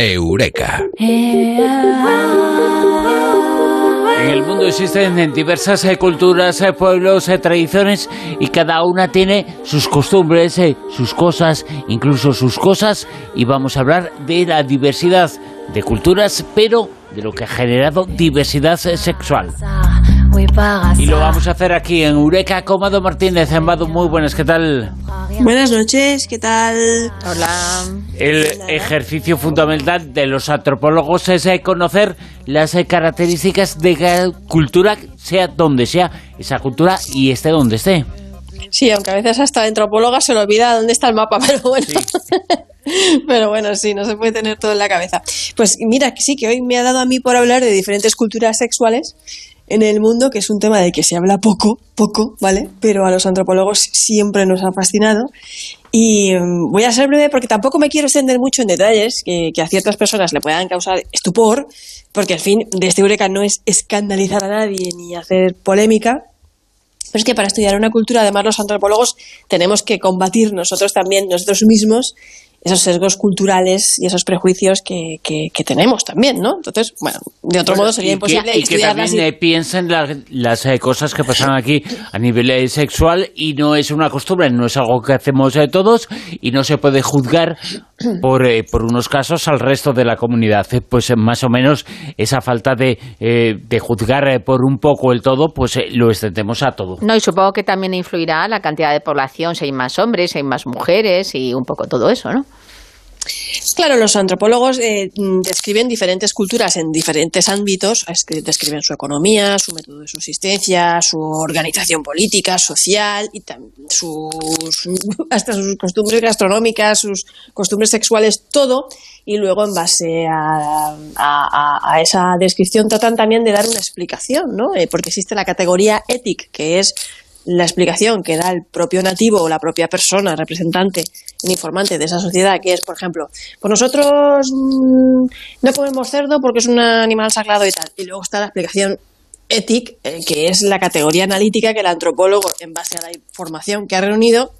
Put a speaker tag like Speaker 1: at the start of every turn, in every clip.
Speaker 1: Eureka.
Speaker 2: En el mundo existen diversas eh, culturas, eh, pueblos, eh, tradiciones y cada una tiene sus costumbres, sus cosas, incluso sus cosas y vamos a hablar de la diversidad de culturas, pero de lo que ha generado diversidad sexual. Y lo vamos a hacer aquí en Eureka con Martínez. Mado, muy buenas, ¿qué tal?
Speaker 3: Buenas noches, ¿qué tal?
Speaker 4: Hola.
Speaker 2: El ejercicio fundamental de los antropólogos es eh, conocer las eh, características de cada cultura, sea donde sea esa cultura y esté donde esté.
Speaker 3: Sí, aunque a veces hasta la antropóloga se le olvida dónde está el mapa, pero bueno. pero bueno, sí, no se puede tener todo en la cabeza. Pues mira, que sí, que hoy me ha dado a mí por hablar de diferentes culturas sexuales en el mundo, que es un tema del que se habla poco, poco, ¿vale? Pero a los antropólogos siempre nos ha fascinado. Y mm, voy a ser breve porque tampoco me quiero extender mucho en detalles que, que a ciertas personas le puedan causar estupor, porque al fin de este Eureka no es escandalizar a nadie ni hacer polémica, pero es que para estudiar una cultura, además los antropólogos tenemos que combatir nosotros también, nosotros mismos, esos sesgos culturales y esos prejuicios que, que, que tenemos también, ¿no? Entonces, bueno, de otro modo sería
Speaker 2: y
Speaker 3: imposible
Speaker 2: que, y que también
Speaker 3: y-
Speaker 2: eh, piensen la- las eh, cosas que pasan aquí a nivel eh, sexual y no es una costumbre, no es algo que hacemos todos y no se puede juzgar por, eh, por unos casos al resto de la comunidad. Eh, Pues eh, más o menos esa falta de, eh, de juzgar eh, por un poco el todo, pues eh, lo extendemos a todo.
Speaker 4: No, y supongo que también influirá la cantidad de población, si hay más hombres, si hay más mujeres y un poco todo eso, ¿no?
Speaker 3: Claro, los antropólogos eh, mm, describen diferentes culturas en diferentes ámbitos, describen su economía, su método de subsistencia, su organización política, social y sus hasta sus costumbres gastronómicas, sus costumbres sexuales, todo. Y luego, en base a- a esa descripción, tratan también de dar una explicación, ¿no? Eh, porque existe la categoría ética, que es la explicación que da el propio nativo o la propia persona, representante, el informante de esa sociedad, que es, por ejemplo, pues nosotros mm, no comemos cerdo porque es un animal sagrado y tal. Y luego está la explicación ética, eh, que es la categoría analítica que el antropólogo, en base a la información que ha reunido,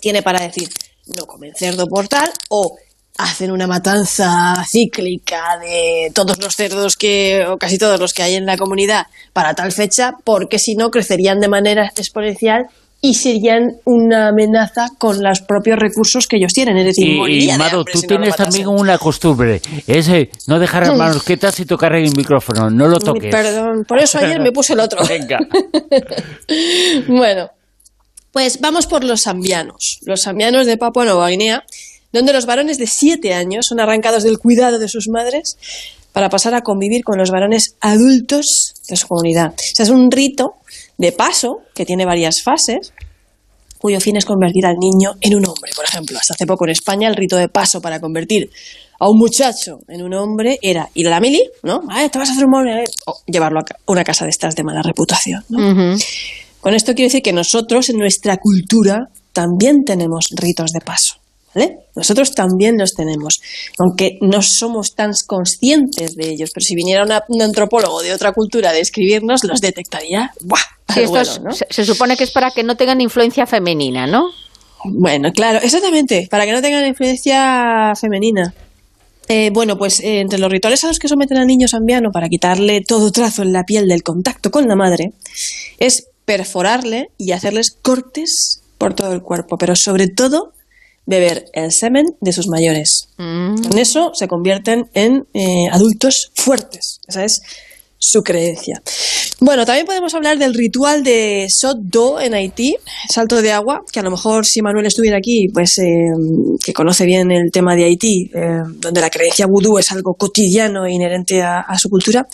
Speaker 3: tiene para decir no comen cerdo por tal o hacen una matanza cíclica de todos los cerdos que o casi todos los que hay en la comunidad para tal fecha porque si no crecerían de manera exponencial y serían una amenaza con los propios recursos que ellos tienen, es decir,
Speaker 2: Y, y
Speaker 3: hambre
Speaker 2: tú
Speaker 3: si no
Speaker 2: tienes también una costumbre, es eh, no dejar las manos quietas y tocar el micrófono, no lo toques.
Speaker 3: Perdón, por eso ayer me puse el otro.
Speaker 2: Venga.
Speaker 3: Bueno, pues vamos por los zambianos. Los zambianos de Papua Nueva Guinea, donde los varones de 7 años son arrancados del cuidado de sus madres para pasar a convivir con los varones adultos de su comunidad. O sea, es un rito de paso que tiene varias fases cuyo fin es convertir al niño en un hombre. Por ejemplo, hasta hace poco en España el rito de paso para convertir a un muchacho en un hombre era ir a la mili, ¿no? Ah, te vas a hacer un hombre, o llevarlo a una casa de estas de mala reputación, ¿no? Con esto quiero decir que nosotros en nuestra cultura también tenemos ritos de paso. ¿Vale? Nosotros también los tenemos, aunque no somos tan conscientes de ellos, pero si viniera una- un antropólogo de otra cultura a describirnos, los detectaría. ¡Buah!
Speaker 4: Sí,
Speaker 3: al
Speaker 4: esto
Speaker 3: vuelo,
Speaker 4: es-
Speaker 3: ¿no?
Speaker 4: se, se supone que es para que no tengan influencia femenina, ¿no?
Speaker 3: Bueno, claro, exactamente, para que no tengan influencia femenina. Eh, bueno, pues eh, entre los rituales a los que someten al niño zambiano para quitarle todo trazo en la piel del contacto con la madre es perforarle y hacerles cortes por todo el cuerpo, pero sobre todo beber el semen de sus mayores.
Speaker 4: Mm.
Speaker 3: Con eso se convierten en eh, adultos fuertes. Esa es su creencia. Bueno, también podemos hablar del ritual de Sot Do en Haití, salto de agua, que a lo mejor si Manuel estuviera aquí, pues eh, que conoce bien el tema de Haití, eh, donde la creencia vudú es algo cotidiano e inherente a, a su cultura.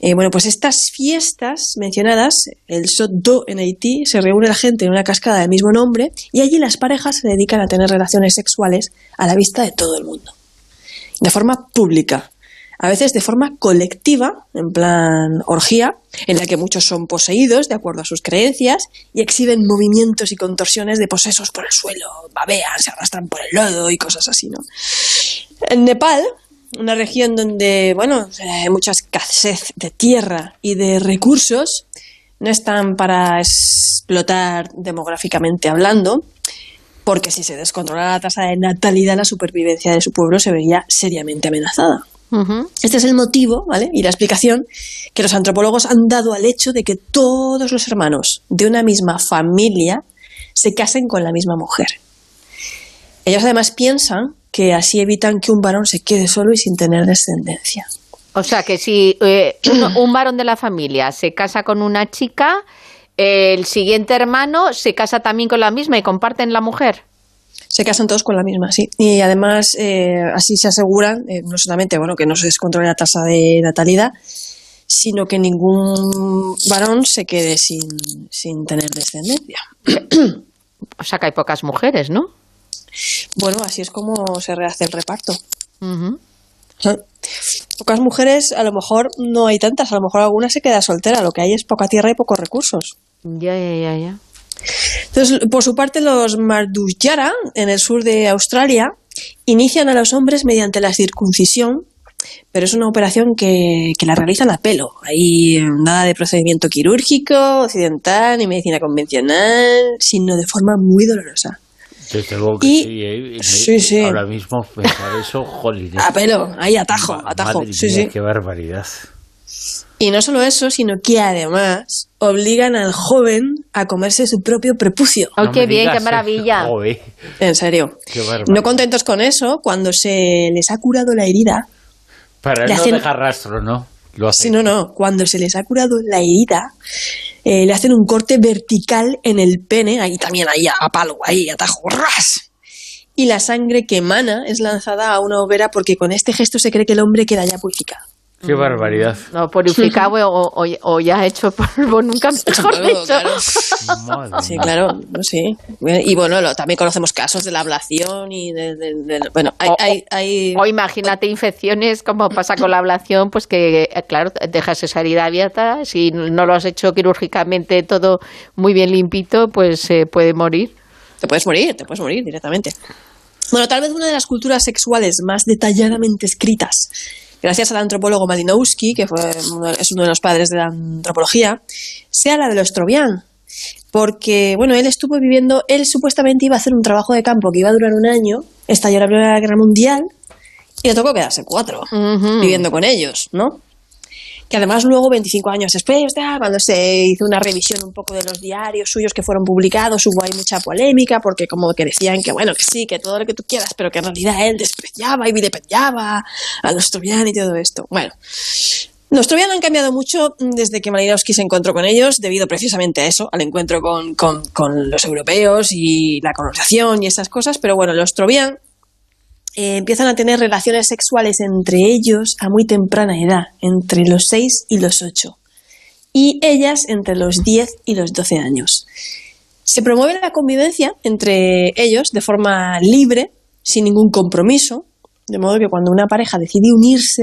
Speaker 3: Eh, bueno, pues estas fiestas mencionadas, el Sot Do en Haití, se reúne la gente en una cascada del mismo nombre y allí las parejas se dedican a tener relaciones sexuales a la vista de todo el mundo de forma pública, a veces de forma colectiva, en plan orgía, en la que muchos son poseídos de acuerdo a sus creencias y exhiben movimientos y contorsiones de posesos por el suelo, babean, se arrastran por el lodo y cosas así, ¿no? En Nepal, una región donde, bueno, hay mucha escasez de tierra y de recursos, no están para explotar demográficamente hablando, porque si se descontrola la tasa de natalidad, la supervivencia de su pueblo se vería seriamente amenazada. Este es el motivo ¿vale? y la explicación que los antropólogos han dado al hecho de que todos los hermanos de una misma familia se casen con la misma mujer. Ellos además piensan que así evitan que un varón se quede solo y sin tener descendencia.
Speaker 4: O sea que si eh, un, varón de la familia se casa con una chica, el siguiente hermano se casa también con la misma y comparten la mujer.
Speaker 3: Se casan todos con la misma, sí. Y además eh, así se aseguran, eh, no solamente bueno, que no se descontrole la tasa de natalidad, sino que ningún varón se quede sin, sin tener descendencia.
Speaker 4: O sea que hay pocas mujeres, ¿no?
Speaker 3: Bueno, así es como se rehace el reparto. Pocas mujeres, a lo mejor no hay tantas, a lo mejor alguna se queda soltera, lo que hay es poca tierra y pocos recursos.
Speaker 4: Ya, ya, ya, ya.
Speaker 3: Entonces, por su parte, los Mardujara, en el sur de Australia, inician a los hombres mediante la circuncisión, pero es una operación que, que la realizan a pelo. Hay nada de procedimiento quirúrgico, occidental, ni medicina convencional, sino de forma muy dolorosa.
Speaker 2: Desde luego que sí, ¿eh? sí, sí. Ahora mismo pensar eso, jolín.
Speaker 3: A pelo, ahí atajo, atajo.
Speaker 2: Madre
Speaker 3: sí,
Speaker 2: mía,
Speaker 3: sí.
Speaker 2: qué barbaridad.
Speaker 3: Y no solo eso, sino que además obligan al joven a comerse su propio prepucio.
Speaker 4: ¡Oh,
Speaker 2: No
Speaker 4: qué bien, qué
Speaker 2: eso,
Speaker 4: maravilla!
Speaker 3: En serio.
Speaker 2: qué.
Speaker 3: No contentos con eso, cuando se les ha curado la herida,
Speaker 2: Para
Speaker 3: le
Speaker 2: no
Speaker 3: hacen-
Speaker 2: dejar rastro, ¿no?
Speaker 3: Sí, no, no. Cuando se les ha curado la herida, eh, le hacen un corte vertical en el pene, ahí también, ahí a, palo, ahí, a tajo, ¡ras! Y la sangre que emana es lanzada a una hoguera porque con este gesto se cree que el hombre queda ya purificado.
Speaker 2: Qué barbaridad.
Speaker 4: No, purificado o, o, o ya hecho polvo, nunca mejor
Speaker 3: polvo,
Speaker 4: dicho.
Speaker 3: claro. Sí, claro, sí. Y bueno, lo- también conocemos casos de la ablación y de... de- de- bueno, hay...
Speaker 4: O-
Speaker 3: hay, hay-
Speaker 4: O imagínate infecciones como pasa con la ablación, pues que, eh, claro, dejas esa herida abierta, si no lo has hecho quirúrgicamente todo muy bien limpito, pues se puede morir.
Speaker 3: Te puedes morir, te puedes morir directamente. Bueno, tal vez una de las culturas sexuales más detalladamente escritas, gracias al antropólogo Malinowski, que fue uno- es uno de los padres de la antropología, sea la de los Trovian. Porque, bueno, él estuvo viviendo, él supuestamente iba a hacer un trabajo de campo que iba a durar un año, estalló la Primera Guerra Mundial y le tocó quedarse cuatro viviendo con ellos, ¿no? Que además luego, 25 años después, cuando se hizo una revisión un poco de los diarios suyos que fueron publicados, hubo ahí mucha polémica, porque como que decían que bueno, que sí, que todo lo que tú quieras, pero que en realidad él despreciaba y vilipendiaba a los Trovian y todo esto. Bueno, los Trovian han cambiado mucho desde que Malinowski se encontró con ellos, debido precisamente a eso, al encuentro con, con- con los europeos y la colonización y esas cosas, pero bueno, los Trovian eh, empiezan a tener relaciones sexuales entre ellos a muy temprana edad, entre los 6 y los 8, y ellas entre los 10 y los 12 años. Se promueve la convivencia entre ellos de forma libre, sin ningún compromiso, de modo que cuando una pareja decide unirse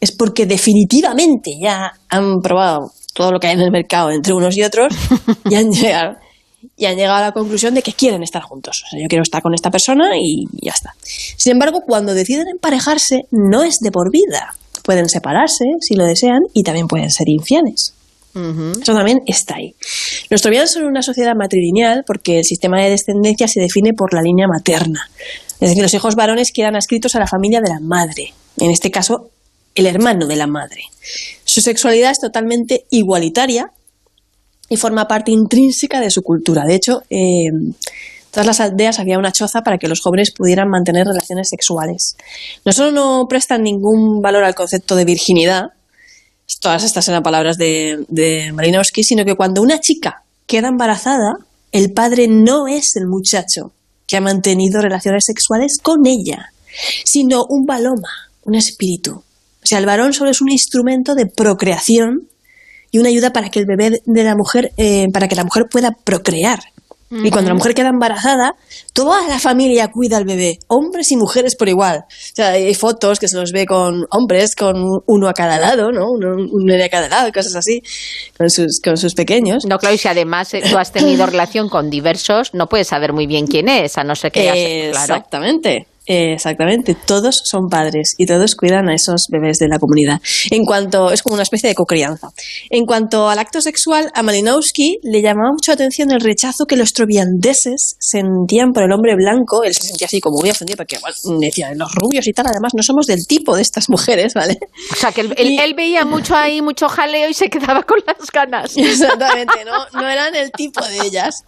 Speaker 3: es porque definitivamente ya han probado todo lo que hay en el mercado entre unos y otros y han llegado, y han llegado a la conclusión de que quieren estar juntos. O sea, yo quiero estar con esta persona y ya está. Sin embargo, cuando deciden emparejarse, no es de por vida. Pueden separarse si lo desean y también pueden ser infieles. Eso también está ahí. Los trovianos son una sociedad matrilineal porque el sistema de descendencia se define por la línea materna. Es decir, los hijos varones quedan adscritos a la familia de la madre. En este caso, el hermano de la madre. Su sexualidad es totalmente igualitaria y forma parte intrínseca de su cultura. De hecho, eh, todas las aldeas había una choza para que los jóvenes pudieran mantener relaciones sexuales. No solo no prestan ningún valor al concepto de virginidad, todas estas eran palabras de, de Malinowski, sino que cuando una chica queda embarazada, el padre no es el muchacho que ha mantenido relaciones sexuales con ella, sino un baloma, un espíritu. O sea, el varón solo es un instrumento de procreación y una ayuda para que el bebé de la mujer, eh, para que la mujer pueda procrear. Y cuando la mujer queda embarazada, toda la familia cuida al bebé, hombres y mujeres por igual. O sea, hay fotos que se los ve con hombres, con uno a cada lado, ¿no? Uno, un nene a cada lado, cosas así, con sus, con sus pequeños.
Speaker 4: No, claro, y si además eh, tú has tenido relación con diversos, no puedes saber muy bien quién es, a no ser que hayas- claro.
Speaker 3: Exactamente. exactamente, todos son padres y todos cuidan a esos bebés de la comunidad. En cuanto, es como una especie de cocrianza. En cuanto al acto sexual, a Malinowski le llamaba mucho la atención el rechazo que los troviandeses sentían por el hombre blanco. Él se sentía así como muy ofendido porque decía, los rubios y tal, además no somos del tipo de estas mujeres, ¿vale?
Speaker 4: O sea, que él, veía mucho ahí, mucho jaleo y se quedaba con las ganas.
Speaker 3: Exactamente, no, no eran el tipo de ellas.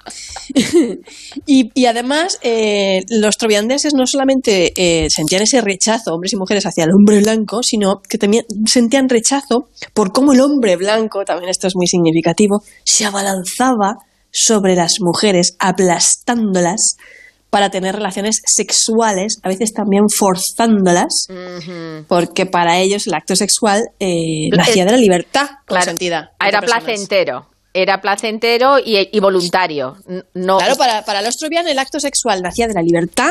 Speaker 3: y, además, eh, los troviandeses no solamente eh, sentían ese rechazo, hombres y mujeres, hacia el hombre blanco, sino que también sentían rechazo por cómo el hombre blanco, también esto es muy significativo, se abalanzaba sobre las mujeres, aplastándolas para tener relaciones sexuales, a veces también forzándolas, porque para ellos el acto sexual eh, nacía de la libertad consentida.
Speaker 4: era placentero era placentero y, voluntario. No,
Speaker 3: claro, para, para los trovianos el acto sexual nacía de la libertad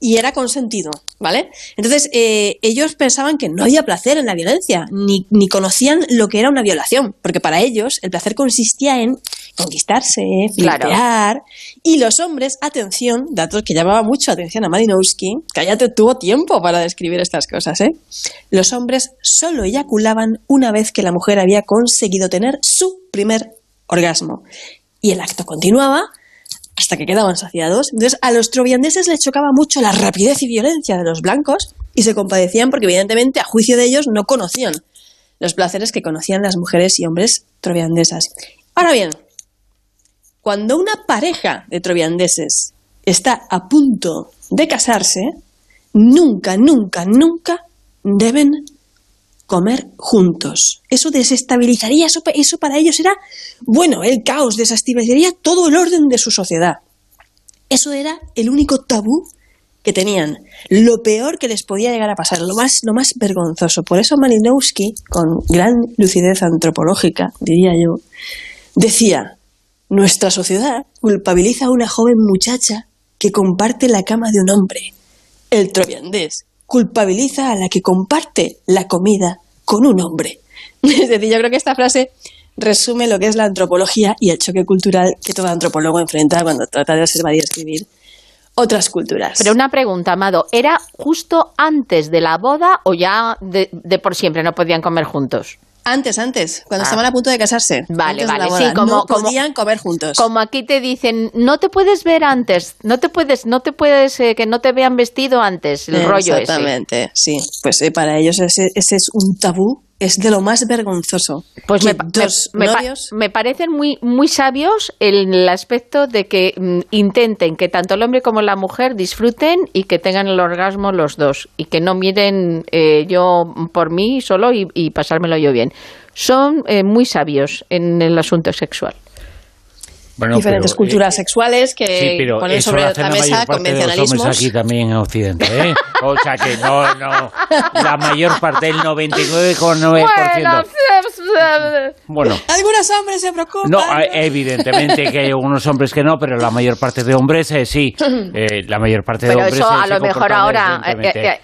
Speaker 3: y era consentido, ¿vale? Entonces, eh, ellos pensaban que no había placer en la violencia, ni, ni, conocían lo que era una violación, porque para ellos el placer consistía en conquistarse, flirtear, y los hombres, atención, datos que llamaba mucho atención a Malinowski, que ya tuvo tiempo para describir estas cosas, ¿eh? Los hombres solo eyaculaban una vez que la mujer había conseguido tener su primer orgasmo. Y el acto continuaba hasta que quedaban saciados. Entonces, a los troviandeses les chocaba mucho la rapidez y violencia de los blancos y se compadecían porque, evidentemente, a juicio de ellos, no conocían los placeres que conocían las mujeres y hombres troviandesas. Ahora bien, cuando una pareja de troviandeses está a punto de casarse, nunca, nunca, nunca deben comer juntos. Eso desestabilizaría, eso, eso para ellos era, bueno, el caos, desestabilizaría todo el orden de su sociedad. Eso era el único tabú que tenían, lo peor que les podía llegar a pasar, lo más, lo más vergonzoso. Por eso Malinowski, con gran lucidez antropológica, diría yo, decía, nuestra sociedad culpabiliza a una joven muchacha que comparte la cama de un hombre, el troviandés, culpabiliza a la que comparte la comida con un hombre. Es decir, yo creo que esta frase resume lo que es la antropología y el choque cultural que todo antropólogo enfrenta cuando trata de observar y escribir otras culturas.
Speaker 4: Pero una pregunta, Amado, ¿era justo antes de la boda o ya de, de por siempre no podían comer juntos?
Speaker 3: Antes, antes, cuando ah. estaban a punto de casarse.
Speaker 4: Vale, vale, sí, como,
Speaker 3: no podían comer juntos.
Speaker 4: Como aquí te dicen, no te puedes ver antes, no te puedes, no te puedes, eh, que no te vean vestido antes, el rollo
Speaker 3: ese. Exactamente, sí. Pues eh, para ellos ese, ese es un tabú es de lo más vergonzoso.
Speaker 4: Pues me, me, parecen muy, muy sabios el, aspecto de que mm, intenten que tanto el hombre como la mujer disfruten y que tengan el orgasmo los dos y que no miren eh, yo por mí solo y, pasármelo yo bien. Son eh, muy sabios en el asunto sexual
Speaker 3: diferentes culturas eh, sexuales que ponen sobre la mesa convencionalismos.
Speaker 2: aquí también en Occidente, ¿eh? O sea que no, no, la mayor parte, del 99,9%.
Speaker 3: Bueno, algunos hombres se preocupan.
Speaker 2: No, evidentemente que hay algunos hombres que no, pero la mayor parte de hombres eh, sí. Eh, la mayor parte de hombres.
Speaker 4: Pero eso a lo mejor ahora,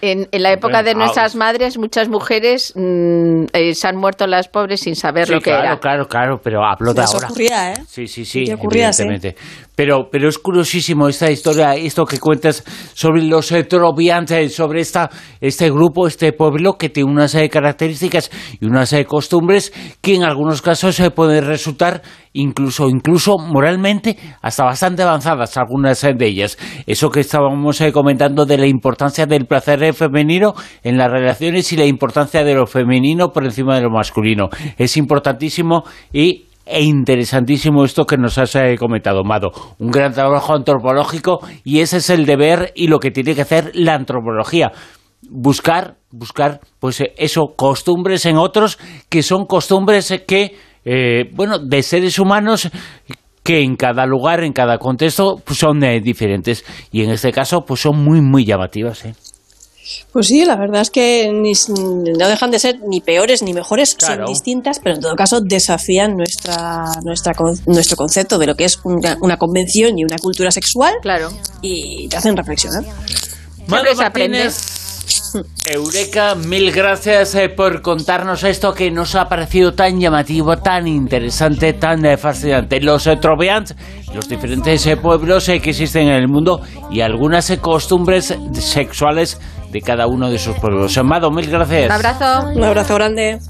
Speaker 4: en, la época de nuestras madres, muchas mujeres mm, se han muerto las pobres sin saber lo que
Speaker 2: era.
Speaker 4: Claro,
Speaker 2: claro, claro, pero hablo de ahora.
Speaker 3: Ocurría, ¿eh?
Speaker 2: Sí, sí, sí evidentemente. Pero, pero es curiosísimo esta historia, esto que cuentas sobre los eh, troviantes, sobre esta, este grupo, este pueblo que tiene unas eh, características y unas eh, costumbres que en algunos casos se pueden resultar incluso, incluso moralmente hasta bastante avanzadas, algunas de ellas. Eso que estábamos comentando de la importancia del placer femenino en las relaciones y la importancia de lo femenino por encima de lo masculino. Es importantísimo y e interesantísimo esto que nos has eh, comentado, Mado. Un gran trabajo antropológico y ese es el deber y lo que tiene que hacer la antropología. Buscar, buscar, pues eh, eso, costumbres en otros que son costumbres que, eh, bueno, de seres humanos que en cada lugar, en cada contexto, pues son diferentes. Y en este caso, pues son muy, muy llamativas. ¿eh?
Speaker 3: Pues sí, la verdad es que no dejan de ser ni peores ni mejores, son distintas, pero en todo caso desafían nuestra, nuestra nuestro concepto de lo que es una, una convención y una cultura sexual.
Speaker 4: Claro.
Speaker 3: Y te hacen reflexionar.
Speaker 2: Marcos Martínez, Eureka, mil gracias eh, por contarnos esto que nos ha parecido tan llamativo, tan interesante, tan eh, fascinante. Los eh, troveans, los diferentes pueblos que existen en el mundo y algunas costumbres sexuales de cada uno de esos pueblos. Amado, mil gracias.
Speaker 4: Un abrazo.
Speaker 3: Un abrazo grande.